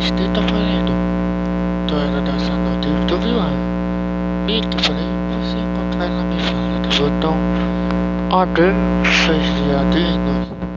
estou tá falando? Tô era dessa nota eu tô vilando. Mito, falei, você encontrar na minha fala do botão. Adeus, seus viadinhos.